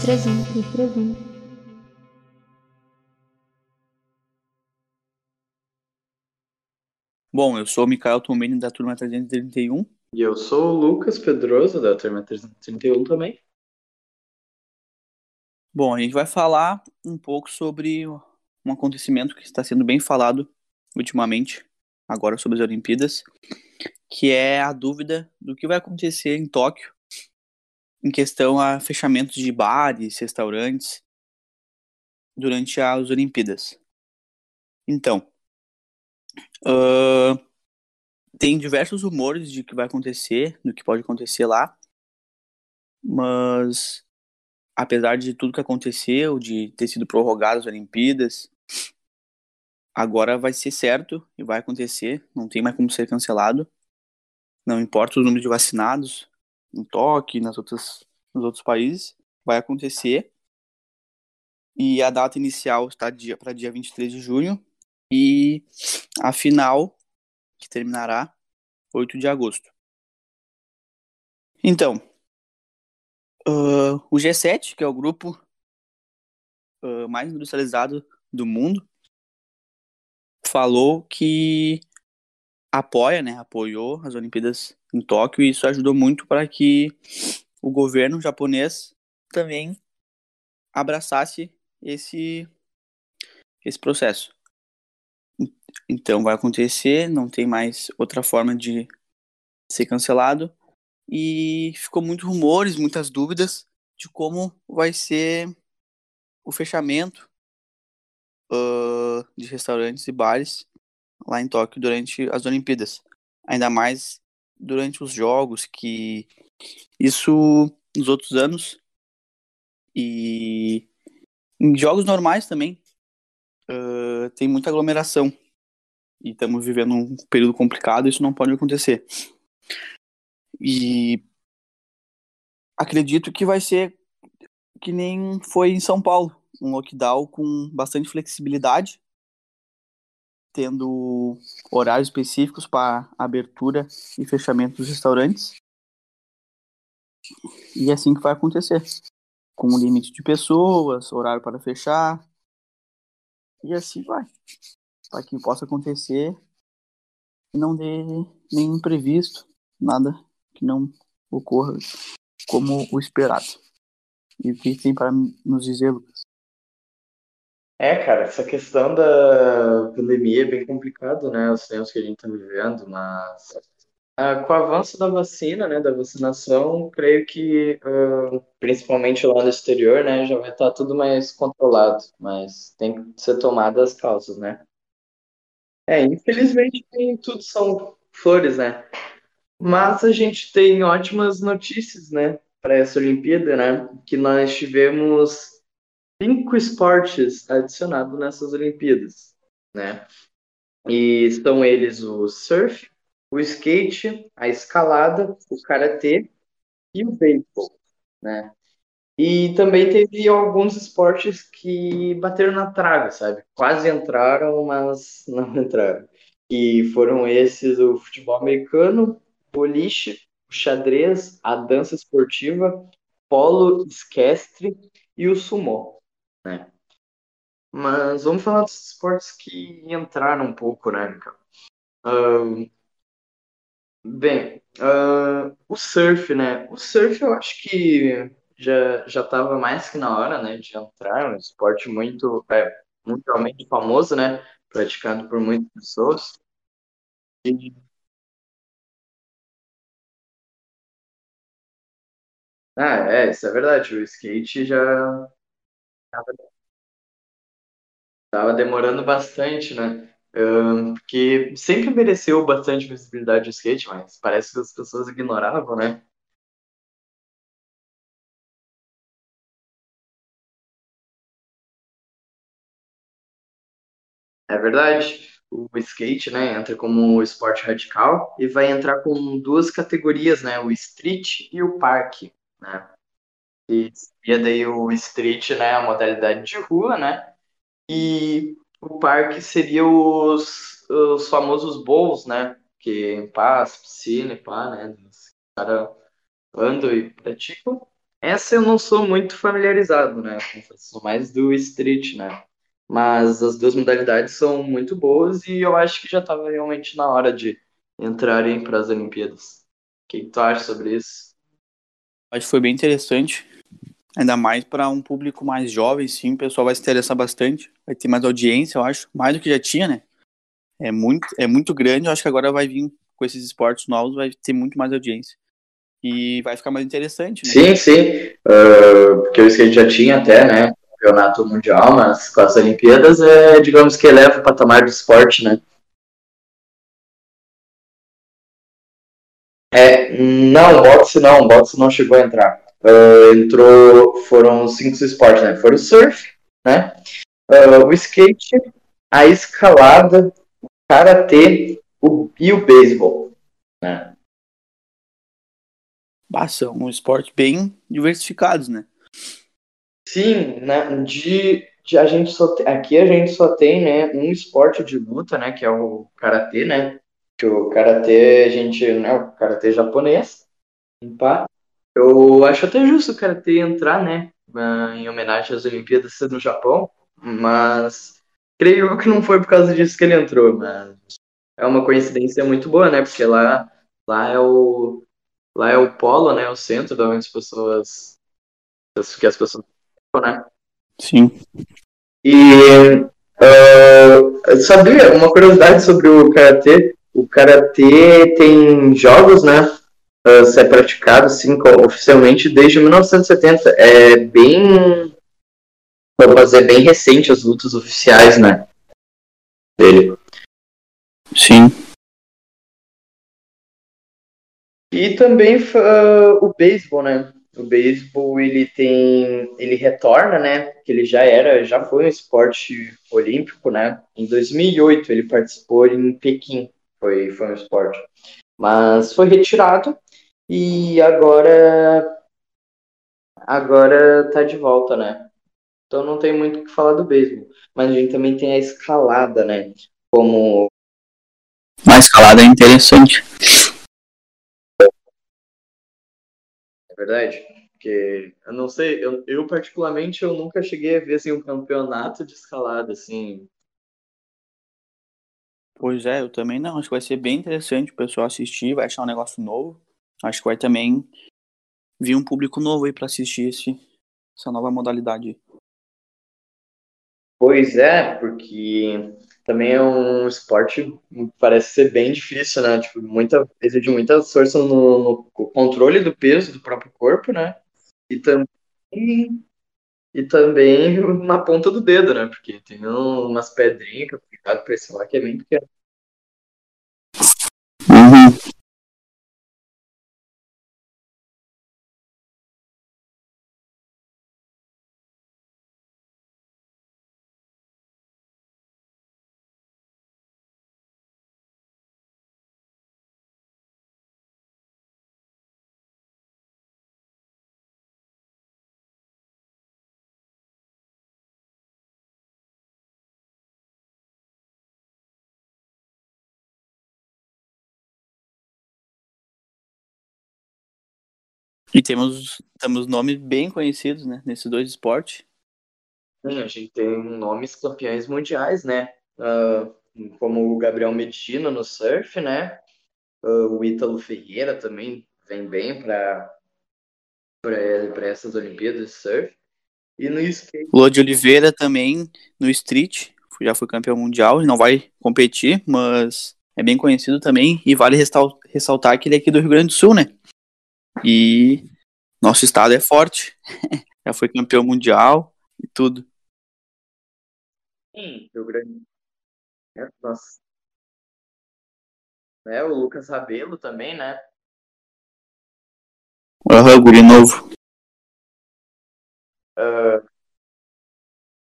331, 331. Bom, eu sou o Mikael Tomeni da turma 331. E eu sou o Lucas Pedroso, da turma 331 também. Bom, a gente vai falar um pouco sobre um acontecimento que está sendo bem falado ultimamente, agora sobre as Olimpíadas, que é a dúvida do que vai acontecer em Tóquio em questão a fechamentos de bares, restaurantes durante as Olimpíadas. Então, uh, tem diversos rumores de que vai acontecer, do que pode acontecer lá, mas apesar de tudo que aconteceu, de ter sido prorrogadas as Olimpíadas, agora vai ser certo e vai acontecer, não tem mais como ser cancelado. Não importa o número de vacinados em Tóquio, nas outras, nos outros países, vai acontecer. E a data inicial está dia, para dia 23 de junho e a final, que terminará 8 de agosto. Então, uh, o G7, que é o grupo uh, mais industrializado do mundo, falou que apoia, né, apoiou as Olimpíadas em Tóquio e isso ajudou muito para que o governo japonês também abraçasse esse esse processo. Então vai acontecer, não tem mais outra forma de ser cancelado e ficou muitos rumores, muitas dúvidas de como vai ser o fechamento uh, de restaurantes e bares lá em Tóquio durante as Olimpíadas. Ainda mais durante os jogos, que isso nos outros anos e em jogos normais também uh, tem muita aglomeração e estamos vivendo um período complicado, isso não pode acontecer. E acredito que vai ser que nem foi em São Paulo, um lockdown com bastante flexibilidade, tendo horários específicos para abertura e fechamento dos restaurantes. E é assim que vai acontecer. Com um limite de pessoas, horário para fechar. E assim vai. Para que possa acontecer e não dê nenhum imprevisto, nada que não ocorra como o esperado. E o que tem para nos dizer, Lucas? É, cara, essa questão da pandemia é bem complicado, né? Os tempos que a gente está vivendo, mas ah, com o avanço da vacina, né, da vacinação, creio que, ah, principalmente lá no exterior, né, já vai estar tudo mais controlado, mas tem que ser tomadas as causas, né? É, infelizmente nem tudo são flores, né? Mas a gente tem ótimas notícias, né, para essa Olimpíada, né? Que nós tivemos cinco esportes adicionados nessas Olimpíadas, né? E são eles o surf, o skate, a escalada, o karatê e o beisebol, né? E também teve alguns esportes que bateram na trave, sabe? Quase entraram, mas não entraram. E foram esses o futebol americano, boliche, o xadrez, a dança esportiva, polo esquestre e o sumô, né? Mas vamos falar dos esportes que entraram um pouco, né, Mikael? bem, uh, o surf, né? O surf eu acho que já já estava mais que na hora, né, de entrar, um esporte muito é, mundialmente famoso, né, praticado por muitas pessoas. E Ah, é, isso é verdade. O skate já estava demorando bastante, né? Porque sempre mereceu bastante visibilidade o skate, mas parece que as pessoas ignoravam, né? É verdade. O skate, né, entra como esporte radical e vai entrar com duas categorias, né? O street e o parque, né? Seria daí o street, né, a modalidade de rua, né? E o parque seria os, os famosos bowls, né? Que paz, piscina e pá, né? Os caras andam e praticam. Essa eu não sou muito familiarizado, né? Sou mais do street, né? Mas as duas modalidades são muito boas e eu acho que já estava realmente na hora de entrarem para as Olimpíadas. O que tu acha sobre isso? Acho que foi bem interessante. Ainda mais para um público mais jovem, sim, o pessoal vai se interessar bastante. Vai ter mais audiência, eu acho. Mais do que já tinha, né? É muito, é muito grande. Eu acho que agora vai vir com esses esportes novos, vai ter muito mais audiência. E vai ficar mais interessante, né? Sim, sim. Uh, porque o skate já tinha até, né? Campeonato mundial, mas com as Olimpíadas é, digamos que eleva o patamar do esporte, né? É, não, boxe não, boxe não chegou a entrar. Uh, entrou, foram cinco esportes, né? Foram o surf, né? Uh, o skate, a escalada, o karatê o, e o beisebol, né? São um esporte bem diversificados, né? Sim, né? De, de a gente só te, aqui a gente só tem, né, um esporte de luta, né, que é o karatê, né? Que o karatê a gente, né, o karatê japonês, pá. Eu acho até justo o karatê entrar, né, em homenagem às Olimpíadas no Japão, mas creio que não foi por causa disso que ele entrou, mas é uma coincidência muito boa, né? Porque lá lá é o lá é o polo, né, o centro da onde as pessoas que as pessoas, né? Sim. E uh, sabia uma curiosidade sobre o karatê? O karatê tem jogos, né? Uh, ser praticado assim, oficialmente desde 1970. É bem, vamos dizer, bem recente as lutas oficiais, né? Dele. Sim. E também uh, o beisebol, né? O beisebol ele tem, ele retorna, né? Que ele já era, já foi um esporte olímpico, né? Em 2008 ele participou em Pequim, foi foi um esporte, mas foi retirado e agora agora tá de volta, né? Então não tem muito o que falar do beisebol, mas a gente também tem a escalada, né? Como a escalada é interessante. É verdade? Porque eu não sei, eu, eu, particularmente eu nunca cheguei a ver assim, um campeonato de escalada assim. Pois é, eu também não. Acho que vai ser bem interessante o pessoal assistir, vai achar um negócio novo. Acho que vai também vir um público novo aí para assistir esse, essa nova modalidade. Pois é, porque também é um esporte que parece ser bem difícil, né? Tipo, muita, exige muita força no, no controle do peso do próprio corpo, né? E também, e também na ponta do dedo, né? Porque tem umas pedrinhas que eu cuidado pra esse lá que é bem pequeno. Uhum. E temos, temos nomes bem conhecidos, né, nesses dois esportes. Sim, a gente tem nomes campeões mundiais, né? Uh, como o Gabriel Medina no surf, né? Uh, o Ítalo Ferreira também vem bem para para essas Olimpíadas de surf. E no skate. De Oliveira também no street, já foi campeão mundial, não vai competir, mas é bem conhecido também e vale ressaltar que ele é aqui do Rio Grande do Sul, né? E nosso estado é forte. Já foi campeão mundial e tudo. Sim, Rio Grande. É, nossa. É, o Lucas Rabelo também, né? Aham, uhum, guri novo. Uh,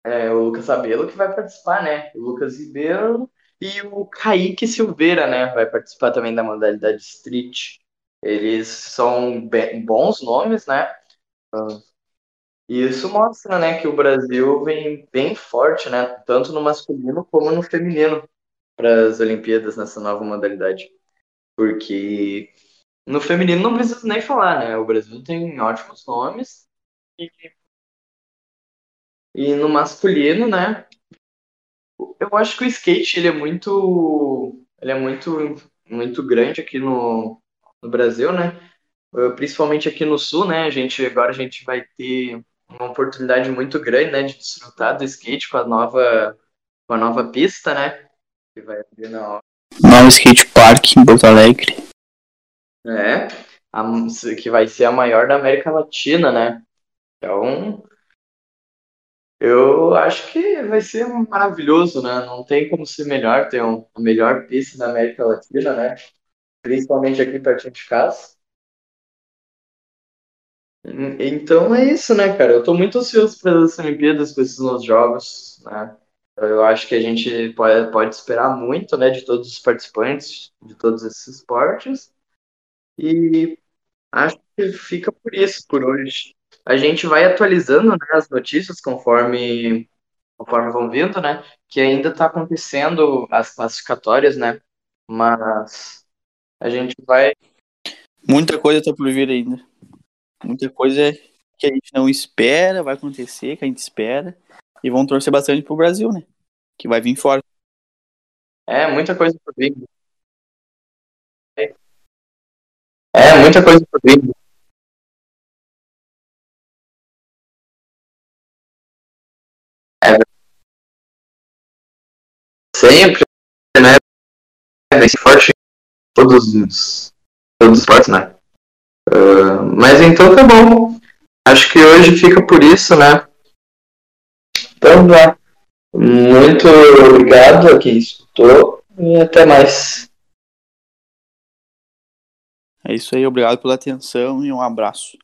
é, o Lucas Rabelo que vai participar, né? O Lucas Ribeiro e o Kaique Silveira, né? Vai participar também da modalidade Street. Eles são bem, bons nomes, né? E isso mostra, né, que o Brasil vem bem forte, né, tanto no masculino como no feminino para as Olimpíadas nessa nova modalidade. Porque No feminino não preciso nem falar, né? O Brasil tem ótimos nomes. E, e no masculino, né? Eu acho que o skate ele é muito, ele é muito, muito grande aqui no, no Brasil, né? Principalmente aqui no Sul, né? A gente agora a gente vai ter uma oportunidade muito grande, né, de desfrutar do skate com a nova, com a nova pista, né? Que vai abrir na hora. Novo skate park em Porto Alegre. É, a, que vai ser a maior da América Latina, né? Então, eu acho que vai ser maravilhoso, né? Não tem como ser melhor, ter um, a melhor pista da América Latina, né? Principalmente aqui pertinho de casa. Então é isso, né, cara? Eu tô muito ansioso para as Olimpíadas, para esses novos jogos, né? Eu acho que a gente pode, pode esperar muito, né, de todos os participantes de todos esses esportes. E acho que fica por isso por hoje. A gente vai atualizando né, as notícias conforme, conforme vão vindo, né? Que ainda está acontecendo as classificatórias, né? Mas a gente vai. Muita coisa está por vir ainda. Muita coisa que a gente não espera vai acontecer, que a gente espera. E vão torcer bastante pro Brasil, né? Que vai vir fora. É, muita coisa por vir. É, muita coisa por vir. É. Sempre, né? Bem forte todos os, todos os esportes, né? Uh, mas então tá bom. Acho que hoje fica por isso, né? Então, lá. Muito obrigado a quem escutou e até mais. É isso aí, obrigado pela atenção e um abraço.